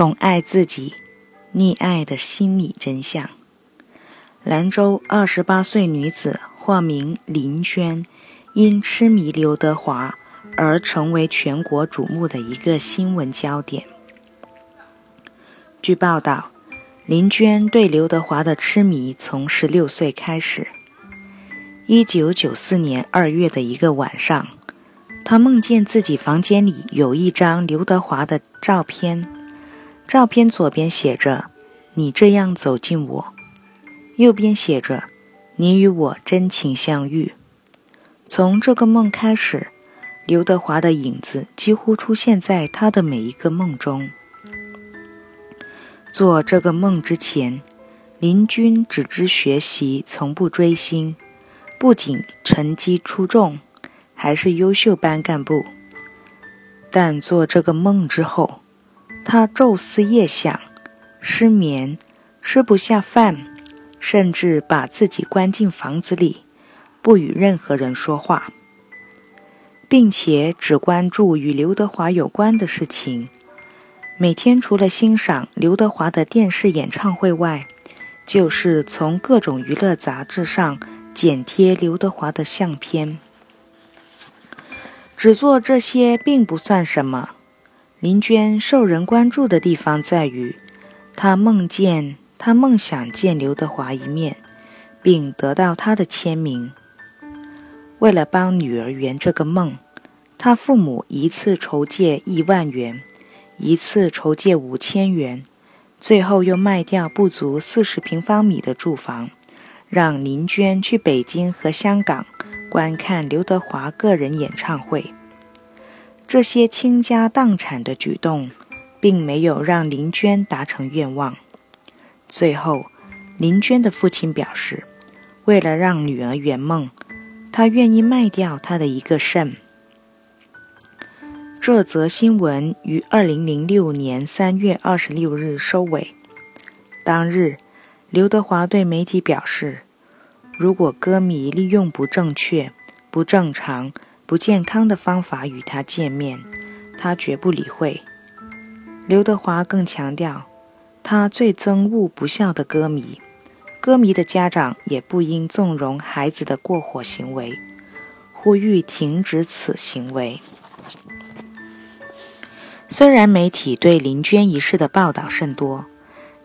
宠爱自己，溺爱的心理真相。兰州二十八岁女子，化名林娟，因痴迷刘德华而成为全国瞩目的一个新闻焦点。据报道，林娟对刘德华的痴迷从十六岁开始。一九九四年二月的一个晚上，她梦见自己房间里有一张刘德华的照片。照片左边写着“你这样走近我”，右边写着“你与我真情相遇”。从这个梦开始，刘德华的影子几乎出现在他的每一个梦中。做这个梦之前，林军只知学习，从不追星，不仅成绩出众，还是优秀班干部。但做这个梦之后，他昼思夜想，失眠，吃不下饭，甚至把自己关进房子里，不与任何人说话，并且只关注与刘德华有关的事情。每天除了欣赏刘德华的电视演唱会外，就是从各种娱乐杂志上剪贴刘德华的相片。只做这些并不算什么。林娟受人关注的地方在于，她梦见她梦想见刘德华一面，并得到他的签名。为了帮女儿圆这个梦，她父母一次筹借一万元，一次筹借五千元，最后又卖掉不足四十平方米的住房，让林娟去北京和香港观看刘德华个人演唱会。这些倾家荡产的举动，并没有让林娟达成愿望。最后，林娟的父亲表示，为了让女儿圆梦，他愿意卖掉他的一个肾。这则新闻于二零零六年三月二十六日收尾。当日，刘德华对媒体表示，如果歌迷利用不正确、不正常。不健康的方法与他见面，他绝不理会。刘德华更强调，他最憎恶不孝的歌迷，歌迷的家长也不应纵容孩子的过火行为，呼吁停止此行为。虽然媒体对林娟一事的报道甚多，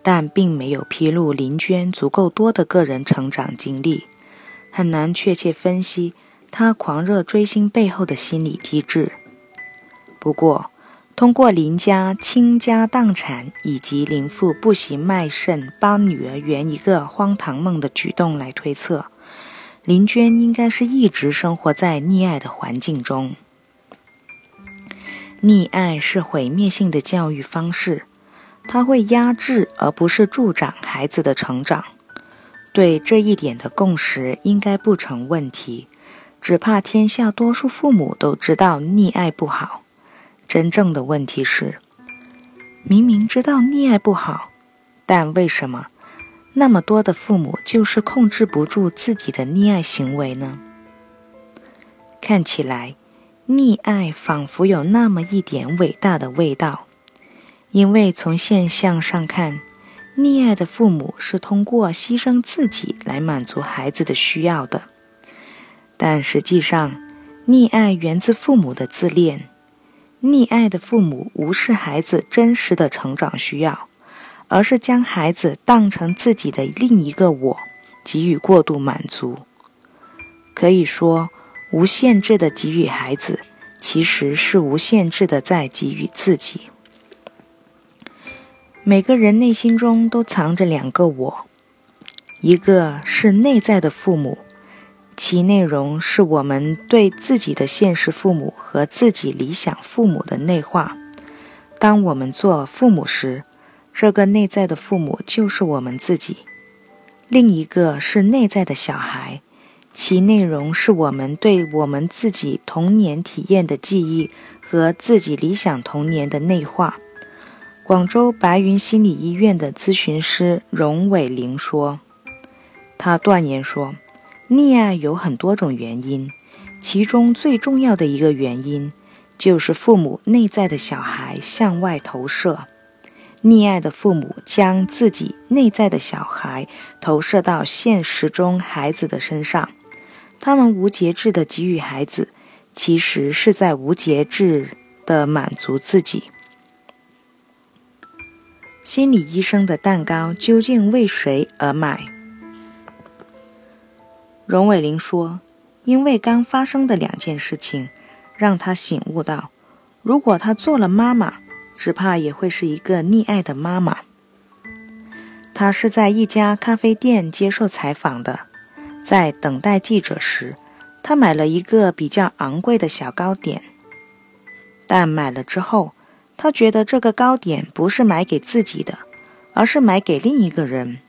但并没有披露林娟足够多的个人成长经历，很难确切分析。他狂热追星背后的心理机制。不过，通过林家倾家荡产以及林父不惜卖肾帮女儿圆一个荒唐梦的举动来推测，林娟应该是一直生活在溺爱的环境中。溺爱是毁灭性的教育方式，它会压制而不是助长孩子的成长。对这一点的共识应该不成问题。只怕天下多数父母都知道溺爱不好，真正的问题是，明明知道溺爱不好，但为什么那么多的父母就是控制不住自己的溺爱行为呢？看起来，溺爱仿佛有那么一点伟大的味道，因为从现象上看，溺爱的父母是通过牺牲自己来满足孩子的需要的。但实际上，溺爱源自父母的自恋。溺爱的父母无视孩子真实的成长需要，而是将孩子当成自己的另一个我，给予过度满足。可以说，无限制的给予孩子，其实是无限制的在给予自己。每个人内心中都藏着两个我，一个是内在的父母。其内容是我们对自己的现实父母和自己理想父母的内化。当我们做父母时，这个内在的父母就是我们自己。另一个是内在的小孩，其内容是我们对我们自己童年体验的记忆和自己理想童年的内化。广州白云心理医院的咨询师荣伟玲说：“他断言说。”溺爱有很多种原因，其中最重要的一个原因就是父母内在的小孩向外投射。溺爱的父母将自己内在的小孩投射到现实中孩子的身上，他们无节制的给予孩子，其实是在无节制的满足自己。心理医生的蛋糕究竟为谁而买？荣伟玲说：“因为刚发生的两件事情，让他醒悟到，如果他做了妈妈。”只怕也会是一个溺爱的妈妈。她是在一家咖啡店接受采访的，在等待记者时，她买了一个比较昂贵的小糕点。但买了之后，她觉得这个糕点不是买给自己的，而是买给另一个人。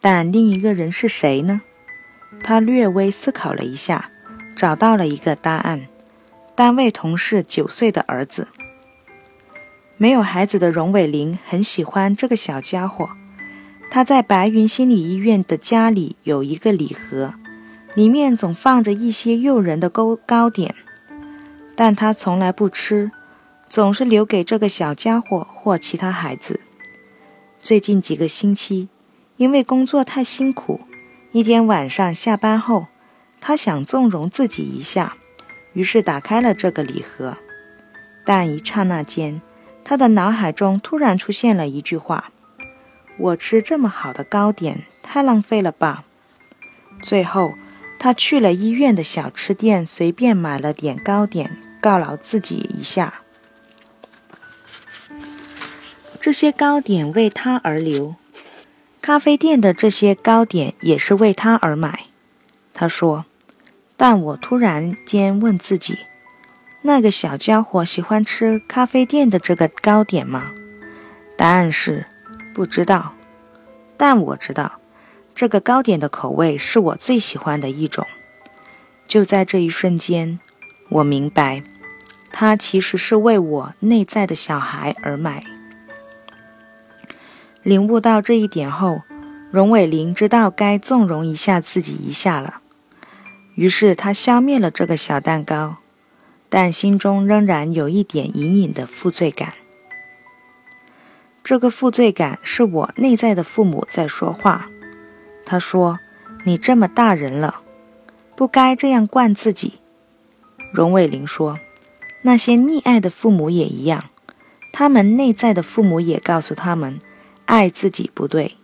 但另一个人是谁呢？他略微思考了一下，找到了一个答案：单位同事九岁的儿子。没有孩子的荣伟林很喜欢这个小家伙。他在白云心理医院的家里有一个礼盒，里面总放着一些诱人的糕糕点，但他从来不吃，总是留给这个小家伙或其他孩子。最近几个星期，因为工作太辛苦，一天晚上下班后，他想纵容自己一下，于是打开了这个礼盒，但一刹那间。他的脑海中突然出现了一句话：“我吃这么好的糕点，太浪费了吧。”最后，他去了医院的小吃店，随便买了点糕点，犒劳自己一下。这些糕点为他而留，咖啡店的这些糕点也是为他而买。他说：“但我突然间问自己。”那个小家伙喜欢吃咖啡店的这个糕点吗？答案是不知道。但我知道，这个糕点的口味是我最喜欢的一种。就在这一瞬间，我明白，他其实是为我内在的小孩而买。领悟到这一点后，荣伟林知道该纵容一下自己一下了。于是他消灭了这个小蛋糕。但心中仍然有一点隐隐的负罪感。这个负罪感是我内在的父母在说话。他说：“你这么大人了，不该这样惯自己。”荣伟玲说：“那些溺爱的父母也一样，他们内在的父母也告诉他们，爱自己不对。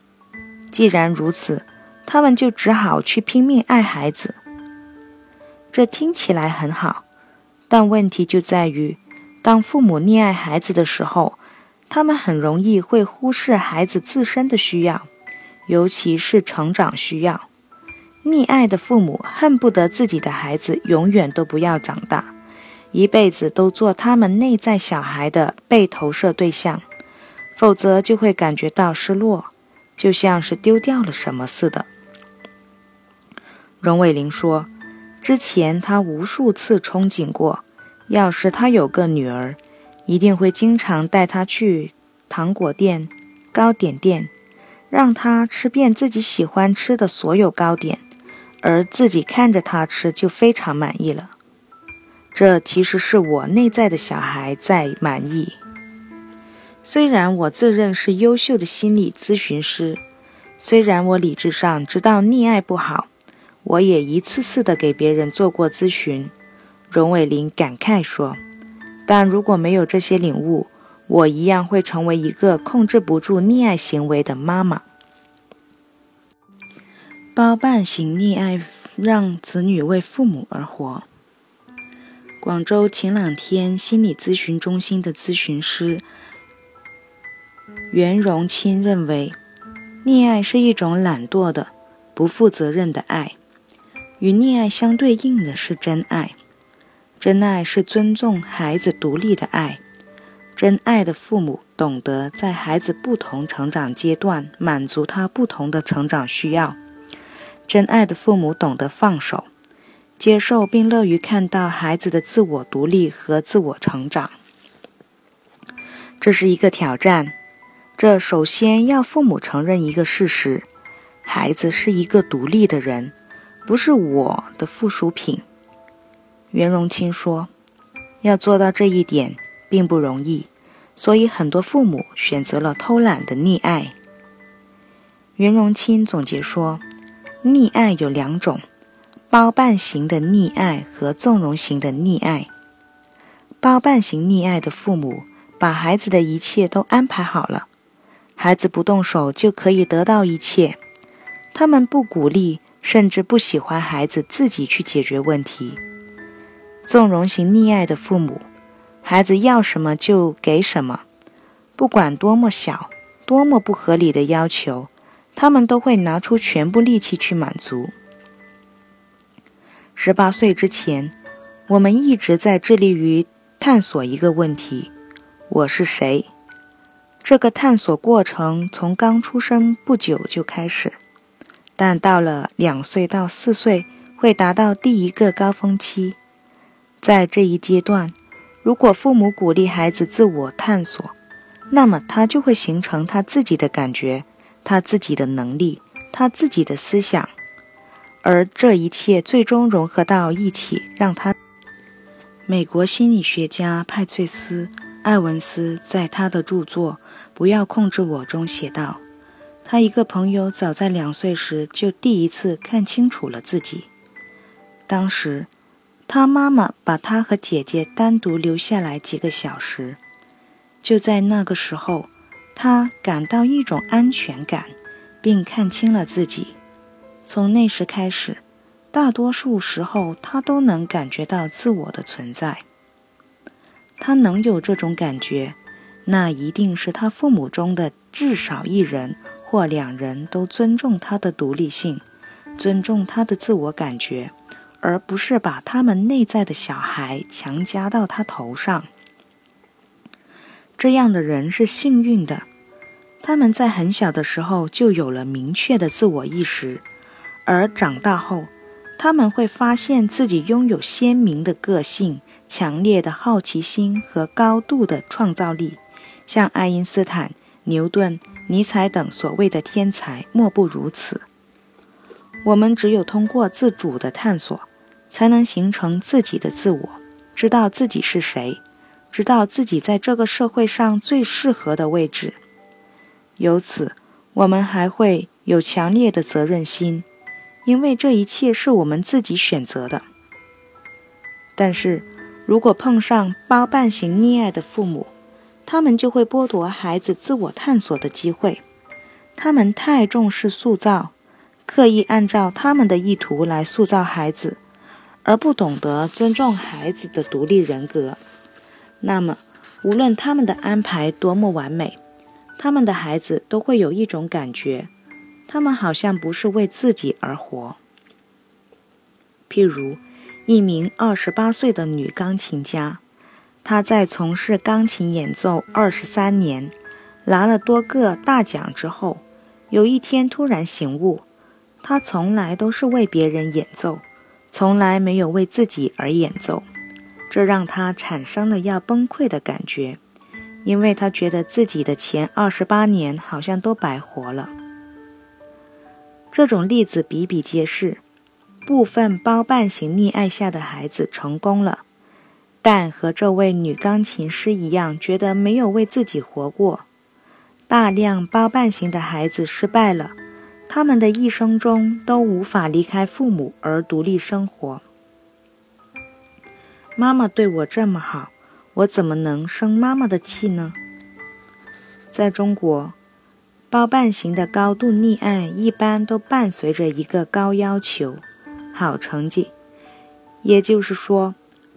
既然如此，他们就只好去拼命爱孩子。这听起来很好。”但问题就在于，当父母溺爱孩子的时候，他们很容易会忽视孩子自身的需要，尤其是成长需要。溺爱的父母恨不得自己的孩子永远都不要长大，一辈子都做他们内在小孩的被投射对象，否则就会感觉到失落，就像是丢掉了什么似的。荣伟玲说。之前，他无数次憧憬过，要是他有个女儿，一定会经常带她去糖果店、糕点店，让她吃遍自己喜欢吃的所有糕点，而自己看着她吃就非常满意了。这其实是我内在的小孩在满意。虽然我自认是优秀的心理咨询师，虽然我理智上知道溺爱不好。我也一次次的给别人做过咨询，荣伟林感慨说：“但如果没有这些领悟，我一样会成为一个控制不住溺爱行为的妈妈。”包办型溺爱让子女为父母而活。广州晴朗天心理咨询中心的咨询师袁荣清认为，溺爱是一种懒惰的、不负责任的爱。与溺爱相对应的是真爱，真爱是尊重孩子独立的爱，真爱的父母懂得在孩子不同成长阶段满足他不同的成长需要，真爱的父母懂得放手，接受并乐于看到孩子的自我独立和自我成长。这是一个挑战，这首先要父母承认一个事实：孩子是一个独立的人。不是我的附属品，袁荣清说：“要做到这一点并不容易，所以很多父母选择了偷懒的溺爱。袁荣清总结说，溺爱有两种：包办型的溺爱和纵容型的溺爱。包办型溺爱的父母把孩子的一切都安排好了，孩子不动手就可以得到一切。他们不鼓励，甚至不喜欢孩子自己去解决问题。纵容型溺爱的父母，孩子要什么就给什么，不管多么小、多么不合理的要求，他们都会拿出全部力气去满足。十八岁之前，我们一直在致力于探索一个问题：我是谁？这个探索过程从刚出生不久就开始，但到了两岁到四岁，会达到第一个高峰期。在这一阶段，如果父母鼓励孩子自我探索，那么他就会形成他自己的感觉、他自己的能力、他自己的思想，而这一切最终融合到一起，让他。美国心理学家派翠斯·艾文斯在他的著作《不要控制我》中写道：“他一个朋友早在两岁时就第一次看清楚了自己，当时。”他妈妈把他和姐姐单独留下来几个小时，就在那个时候，他感到一种安全感，并看清了自己。从那时开始，大多数时候他都能感觉到自我的存在。他能有这种感觉，那一定是他父母中的至少一人或两人都尊重他的独立性，尊重他的自我感觉。而不是把他们内在的小孩强加到他头上。这样的人是幸运的，他们在很小的时候就有了明确的自我意识，而长大后，他们会发现自己拥有鲜明的个性、强烈的好奇心和高度的创造力。像爱因斯坦、牛顿、尼采等所谓的天才，莫不如此。我们只有通过自主的探索。才能形成自己的自我，知道自己是谁，知道自己在这个社会上最适合的位置。由此，我们还会有强烈的责任心，因为这一切是我们自己选择的。但是，如果碰上包办型溺爱的父母，他们就会剥夺孩子自我探索的机会。他们太重视塑造，刻意按照他们的意图来塑造孩子。而不懂得尊重孩子的独立人格，那么无论他们的安排多么完美，他们的孩子都会有一种感觉，他们好像不是为自己而活。譬如，一名二十八岁的女钢琴家，他在从事钢琴演奏二十三年，拿了多个大奖之后，有一天突然醒悟，他从来都是为别人演奏。从来没有为自己而演奏，这让他产生了要崩溃的感觉，因为他觉得自己的前二十八年好像都白活了。这种例子比比皆是，部分包办型溺爱下的孩子成功了，但和这位女钢琴师一样，觉得没有为自己活过。大量包办型的孩子失败了。他们的一生中都无法离开父母而独立生活。妈妈对我这么好，我怎么能生妈妈的气呢？在中国，包办型的高度溺爱一般都伴随着一个高要求、好成绩。也就是说，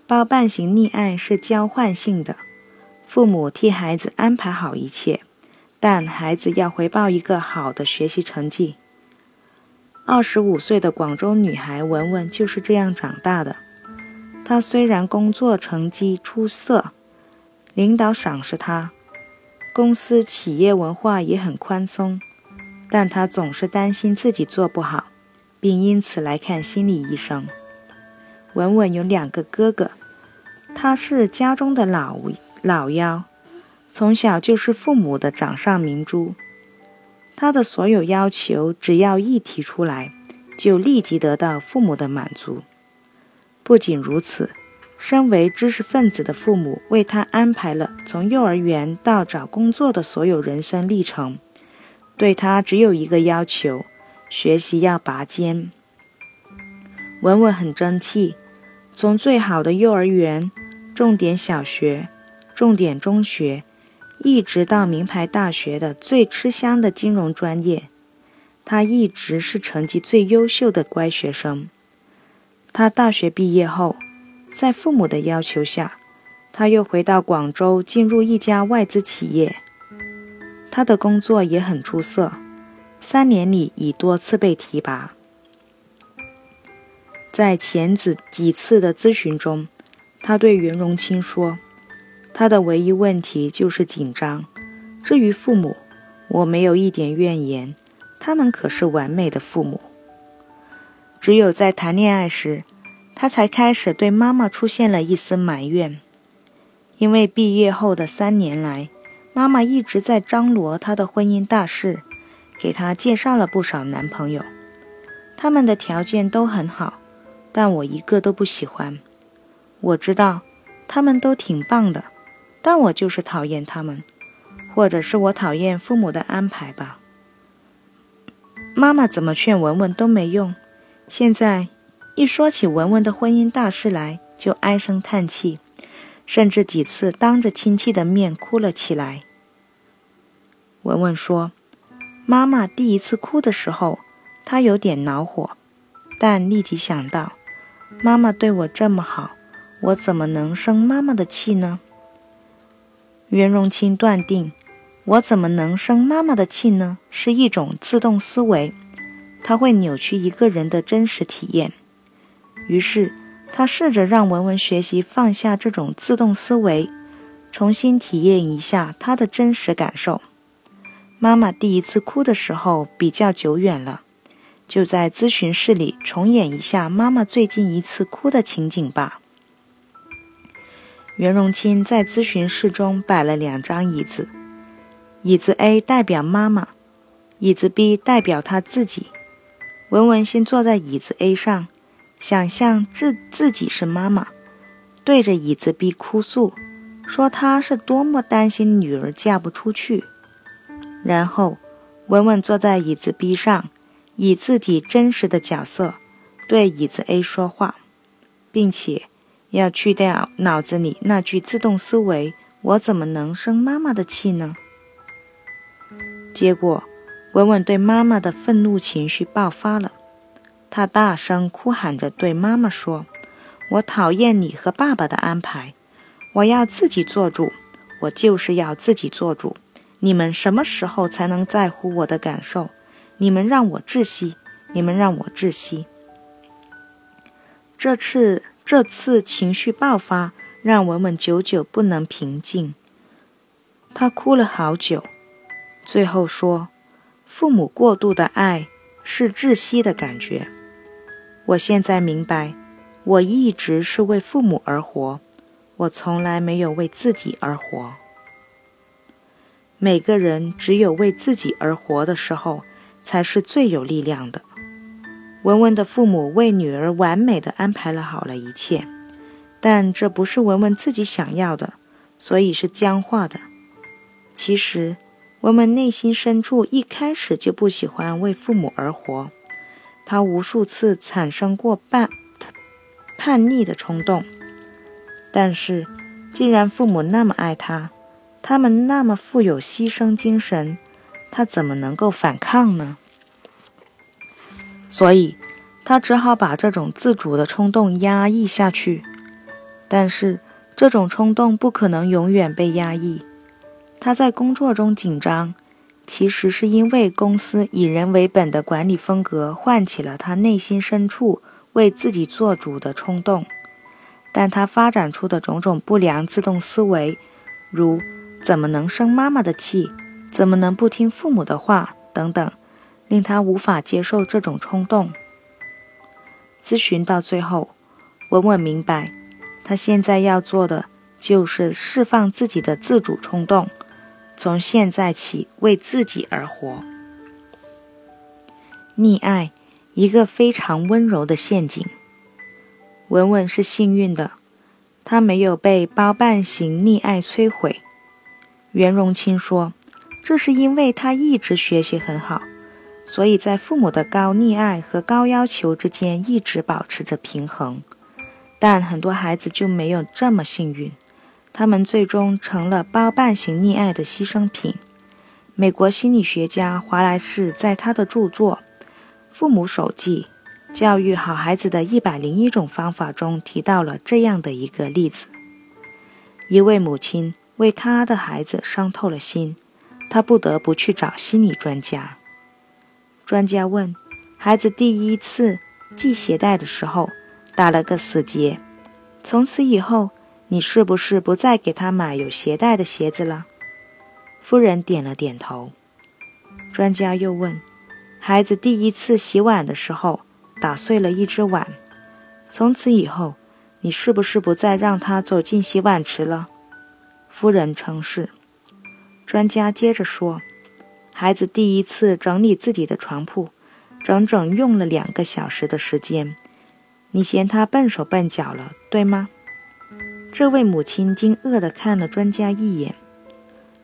包办型溺爱是交换性的，父母替孩子安排好一切，但孩子要回报一个好的学习成绩。二十五岁的广州女孩文文就是这样长大的。她虽然工作成绩出色，领导赏识她，公司企业文化也很宽松，但她总是担心自己做不好，并因此来看心理医生。文文有两个哥哥，他是家中的老老幺，从小就是父母的掌上明珠。他的所有要求，只要一提出来，就立即得到父母的满足。不仅如此，身为知识分子的父母为他安排了从幼儿园到找工作的所有人生历程，对他只有一个要求：学习要拔尖。文文很争气，从最好的幼儿园、重点小学、重点中学，一直到名牌大学的最吃香的金融专业，他一直是成绩最优秀的乖学生。他大学毕业后。在父母的要求下，他又回到广州，进入一家外资企业。他的工作也很出色，三年里已多次被提拔。在前子几次的咨询中，他对袁荣清说：“他的唯一问题就是紧张。至于父母，我没有一点怨言，他们可是完美的父母。只有在谈恋爱时。”他才开始对妈妈出现了一丝埋怨，因为毕业后的三年来，妈妈一直在张罗他的婚姻大事，给他介绍了不少男朋友，他们的条件都很好，但我一个都不喜欢。我知道他们都挺棒的，但我就是讨厌他们，或者是我讨厌父母的安排吧。妈妈怎么劝文文都没用，现在。一说起文文的婚姻大事来，就唉声叹气，甚至几次当着亲戚的面哭了起来。文文说：“妈妈第一次哭的时候，她有点恼火，但立即想到，妈妈对我这么好，我怎么能生妈妈的气呢？”袁荣清断定，我怎么能生妈妈的气呢？是一种自动思维，它会扭曲一个人的真实体验。于是，他试着让文文学习放下这种自动思维，重新体验一下他的真实感受。妈妈第一次哭的时候比较久远了，就在咨询室里重演一下妈妈最近一次哭的情景吧。袁荣清在咨询室中摆了两张椅子，椅子 A 代表妈妈，椅子 B 代表他自己。文文先坐在椅子 A 上。想象自自己是妈妈，对着椅子 B 哭诉，说她是多么担心女儿嫁不出去。然后，文文坐在椅子 B 上，以自己真实的角色对椅子 A 说话，并且要去掉脑子里那句自动思维：“我怎么能生妈妈的气呢？”结果，文文对妈妈的愤怒情绪爆发了。他大声哭喊着对妈妈说：“我讨厌你和爸爸的安排，我要自己做主，我就是要自己做主。你们什么时候才能在乎我的感受？你们让我窒息，你们让我窒息。”这次这次情绪爆发让文文久久不能平静，他哭了好久，最后说：“父母过度的爱是窒息的感觉。”我现在明白，我一直是为父母而活，我从来没有为自己而活。每个人只有为自己而活的时候，才是最有力量的。文文的父母为女儿完美的安排了好了一切，但这不是文文自己想要的，所以是僵化的。其实，文文内心深处一开始就不喜欢为父母而活。他无数次产生过叛叛逆的冲动，但是，既然父母那么爱他，他们那么富有牺牲精神，他怎么能够反抗呢？所以，他只好把这种自主的冲动压抑下去。但是，这种冲动不可能永远被压抑。他在工作中紧张。其实是因为公司以人为本的管理风格唤起了他内心深处为自己做主的冲动，但他发展出的种种不良自动思维，如怎么能生妈妈的气，怎么能不听父母的话等等，令他无法接受这种冲动。咨询到最后，文文明白，他现在要做的就是释放自己的自主冲动。从现在起，为自己而活。溺爱，一个非常温柔的陷阱。文文是幸运的，他没有被包办型溺爱摧毁。袁荣清说：“这是因为他一直学习很好，所以在父母的高溺爱和高要求之间一直保持着平衡。但很多孩子就没有这么幸运，他们最终成了包办型溺爱的牺牲品。”美国心理学家华莱士在他的著作《父母手记：教育好孩子的一百零一种方法》中提到了这样的一个例子：一位母亲为她的孩子伤透了心，他不得不去找心理专家。专家问：“孩子第一次系鞋带的时候打了个死结，从此以后，你是不是不再给他买有鞋带的鞋子了？”夫人点了点头。专家又问：“孩子第一次洗碗的时候打碎了一只碗，从此以后，你是不是不再让他走进洗碗池了？”夫人称是。专家接着说：“孩子第一次整理自己的床铺，整整用了两个小时的时间，你嫌他笨手笨脚了，对吗？”这位母亲惊愕地看了专家一眼。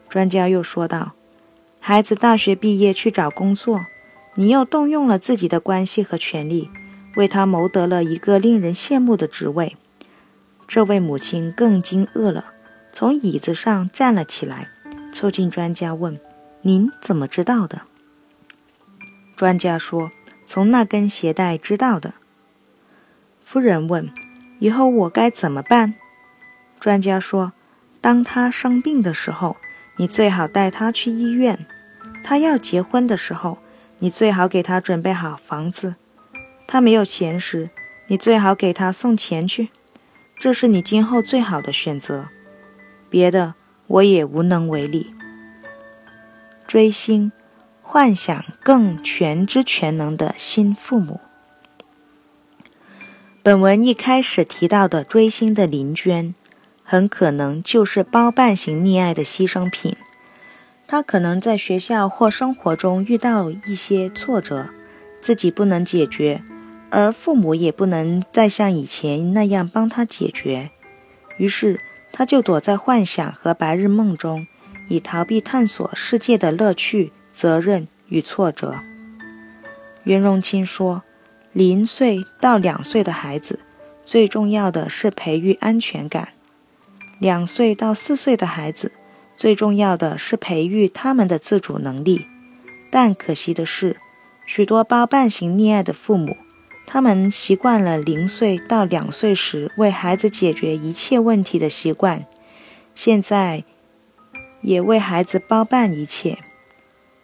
专家又说道：“孩子大学毕业去找工作，你又动用了自己的关系和权力，为他谋得了一个令人羡慕的职位。”这位母亲更惊愕了，从椅子上站了起来，凑近专家问：“您怎么知道的？”专家说：“从那根鞋带知道的。”夫人问：“以后我该怎么办？”专家说：“当他生病的时候。”你最好带他去医院。他要结婚的时候，你最好给他准备好房子。他没有钱时，你最好给他送钱去。这是你今后最好的选择。别的我也无能为力。追星，幻想更全知全能的新父母。本文一开始提到的追星的林娟。很可能就是包办型溺爱的牺牲品。他可能在学校或生活中遇到一些挫折，自己不能解决，而父母也不能再像以前那样帮他解决。于是，他就躲在幻想和白日梦中，以逃避探索世界的乐趣、责任与挫折。袁荣清说：“零岁到两岁的孩子，最重要的是培育安全感。”两岁到四岁的孩子，最重要的是培育他们的自主能力。但可惜的是，许多包办型溺爱的父母，他们习惯了零岁到两岁时为孩子解决一切问题的习惯，现在也为孩子包办一切。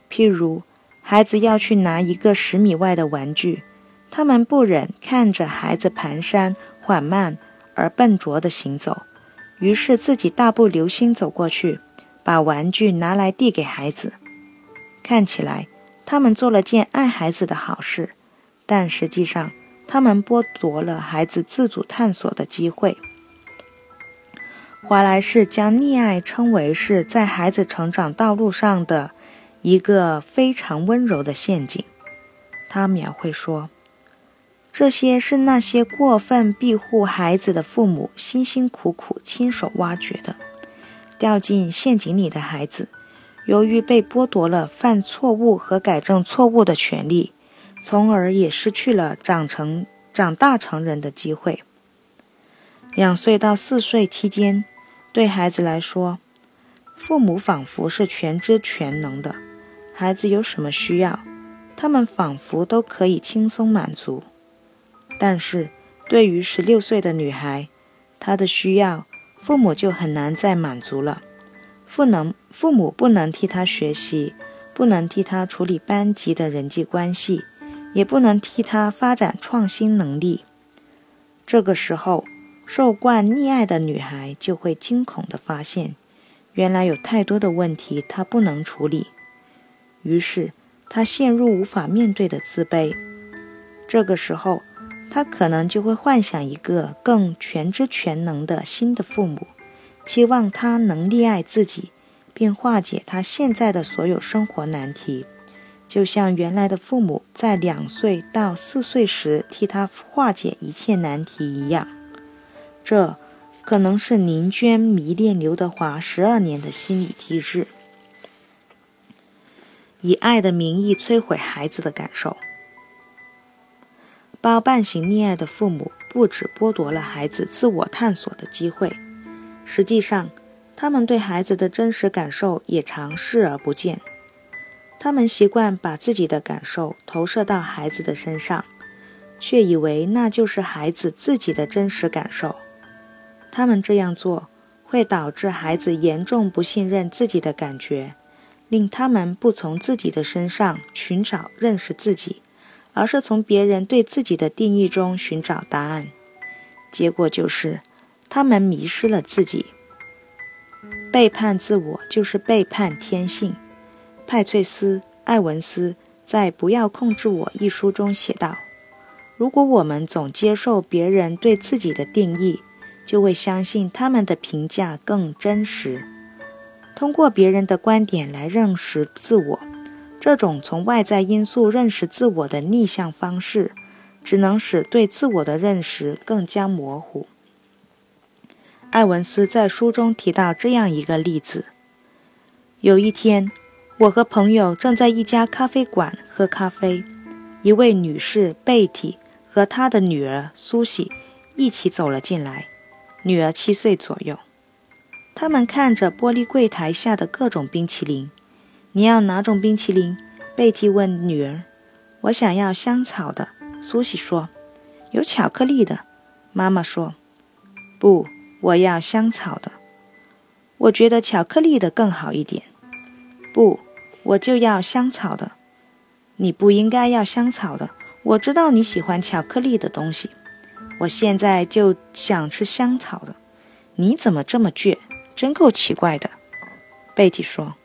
譬如，孩子要去拿一个十米外的玩具，他们不忍看着孩子蹒跚、缓慢而笨拙地行走。于是自己大步流星走过去，把玩具拿来递给孩子。看起来他们做了件爱孩子的好事，但实际上他们剥夺了孩子自主探索的机会。华莱士将溺爱称为是在孩子成长道路上的一个非常温柔的陷阱。他描绘说。这些是那些过分庇护孩子的父母辛辛苦苦亲手挖掘的。掉进陷阱里的孩子，由于被剥夺了犯错误和改正错误的权利，从而也失去了长成、长大成人的机会。两岁到四岁期间，对孩子来说，父母仿佛是全知全能的。孩子有什么需要，他们仿佛都可以轻松满足。但是，对于十六岁的女孩，她的需要，父母就很难再满足了。父能父母不能替她学习，不能替她处理班级的人际关系，也不能替他发展创新能力。这个时候，受惯溺爱的女孩就会惊恐地发现，原来有太多的问题她不能处理，于是她陷入无法面对的自卑。这个时候。他可能就会幻想一个更全知全能的新的父母，期望他能溺爱自己，并化解他现在的所有生活难题，就像原来的父母在两岁到四岁时替他化解一切难题一样。这可能是宁娟迷恋刘德华十二年的心理机制，以爱的名义摧毁孩子的感受。包办型溺爱的父母不止剥夺了孩子自我探索的机会，实际上，他们对孩子的真实感受也常视而不见。他们习惯把自己的感受投射到孩子的身上，却以为那就是孩子自己的真实感受。他们这样做会导致孩子严重不信任自己的感觉，令他们不从自己的身上寻找认识自己，而是从别人对自己的定义中寻找答案。结果就是，他们迷失了自己。背叛自我就是背叛天性。派翠斯·艾文斯在《不要控制我》一书中写道：“如果我们总接受别人对自己的定义，就会相信他们的评价更真实。通过别人的观点来认识自我，这种从外在因素认识自我的逆向方式，只能使对自我的认识更加模糊。艾文斯在书中提到这样一个例子：有一天，我和朋友正在一家咖啡馆喝咖啡，一位女士贝蒂和她的女儿苏西一起走了进来。女儿七岁左右，他们看着玻璃柜台下的各种冰淇淋。你要哪种冰淇淋？贝蒂问女儿。我想要香草的，苏西说。有巧克力的，妈妈说。不，我要香草的。我觉得巧克力的更好一点。不，我就要香草的。你不应该要香草的。我知道你喜欢巧克力的东西。我现在就想吃香草的，你怎么这么倔？真够奇怪的。贝蒂说，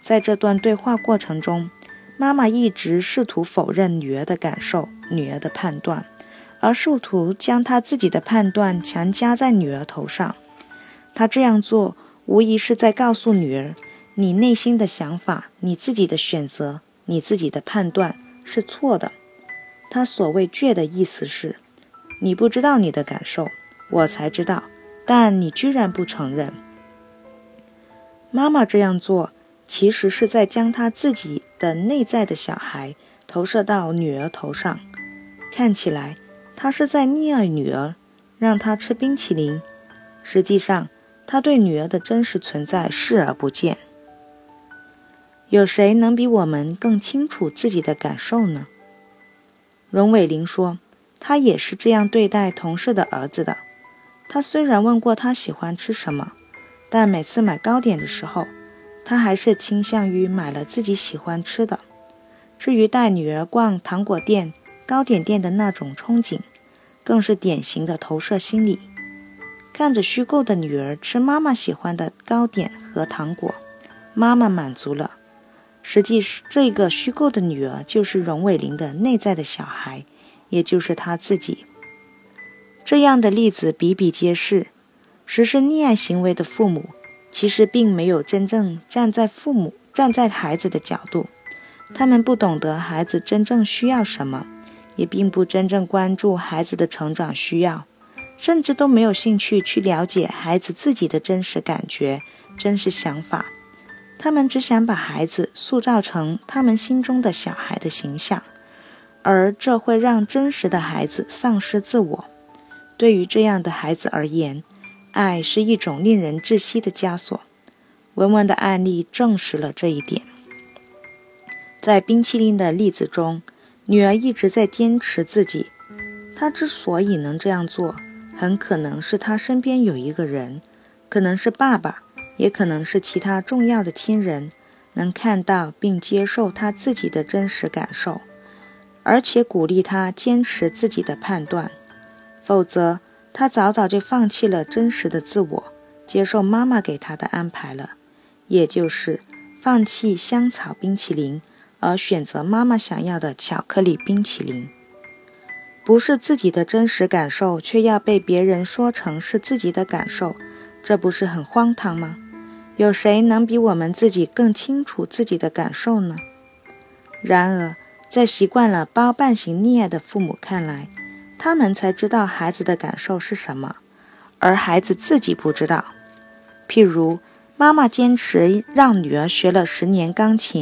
在这段对话过程中，妈妈一直试图否认女儿的感受、女儿的判断，而试图将她自己的判断强加在女儿头上。她这样做，无疑是在告诉女儿：你内心的想法、你自己的选择、你自己的判断是错的。他所谓“倔”的意思是。你不知道你的感受，我才知道，但你居然不承认。妈妈这样做，其实是在将她自己的内在的小孩投射到女儿头上。看起来，她是在溺爱女儿，让她吃冰淇淋。实际上，她对女儿的真实存在视而不见。有谁能比我们更清楚自己的感受呢？荣伟玲说。他也是这样对待同事的儿子的。他虽然问过他喜欢吃什么，但每次买糕点的时候，他还是倾向于买了自己喜欢吃的。至于带女儿逛糖果店、糕点店的那种憧憬，更是典型的投射心理。看着虚构的女儿吃妈妈喜欢的糕点和糖果，妈妈满足了。实际是这个虚构的女儿就是荣伟玲的内在的小孩。也就是他自己，这样的例子比比皆是。实施溺爱行为的父母，其实并没有真正站在父母、站在孩子的角度，他们不懂得孩子真正需要什么，也并不真正关注孩子的成长需要，甚至都没有兴趣去了解孩子自己的真实感觉、真实想法。他们只想把孩子塑造成他们心中的小孩的形象。而这会让真实的孩子丧失自我。对于这样的孩子而言，爱是一种令人窒息的枷锁。文文的案例证实了这一点。在冰淇淋的例子中，女儿一直在坚持自己。她之所以能这样做，很可能是她身边有一个人，可能是爸爸，也可能是其他重要的亲人，能看到并接受他自己的真实感受。而且鼓励他坚持自己的判断，否则他早早就放弃了真实的自我，接受妈妈给他的安排了，也就是放弃香草冰淇淋，而选择妈妈想要的巧克力冰淇淋。不是自己的真实感受，却要被别人说成是自己的感受，这不是很荒唐吗？有谁能比我们自己更清楚自己的感受呢？然而。在习惯了包办型溺爱的父母看来，他们才知道孩子的感受是什么，而孩子自己不知道。譬如，妈妈坚持让女儿学了十年钢琴，